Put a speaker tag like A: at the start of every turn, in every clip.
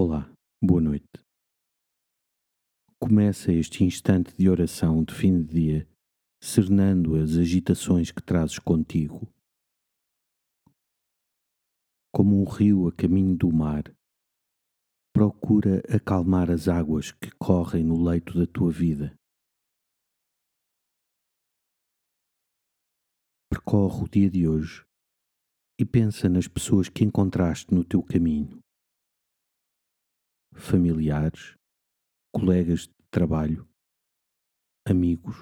A: Olá, boa noite. Começa este instante de oração de fim de dia, cernando as agitações que trazes contigo. Como um rio a caminho do mar, procura acalmar as águas que correm no leito da tua vida. Percorre o dia de hoje e pensa nas pessoas que encontraste no teu caminho familiares, colegas de trabalho, amigos.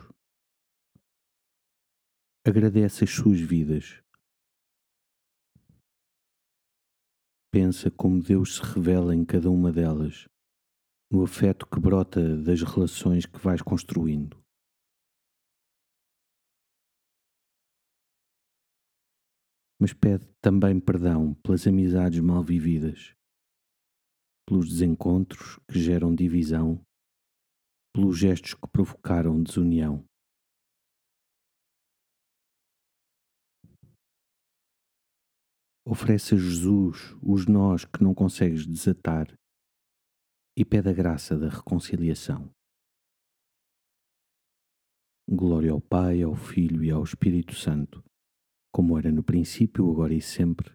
A: Agradece as suas vidas. Pensa como Deus se revela em cada uma delas, no afeto que brota das relações que vais construindo. Mas pede também perdão pelas amizades mal vividas pelos desencontros que geram divisão, pelos gestos que provocaram desunião. Oferece a Jesus os nós que não consegues desatar e pede a graça da reconciliação. Glória ao Pai, ao Filho e ao Espírito Santo, como era no princípio, agora e sempre.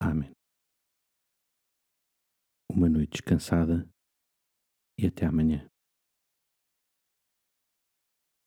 A: Amém uma noite descansada e até amanhã.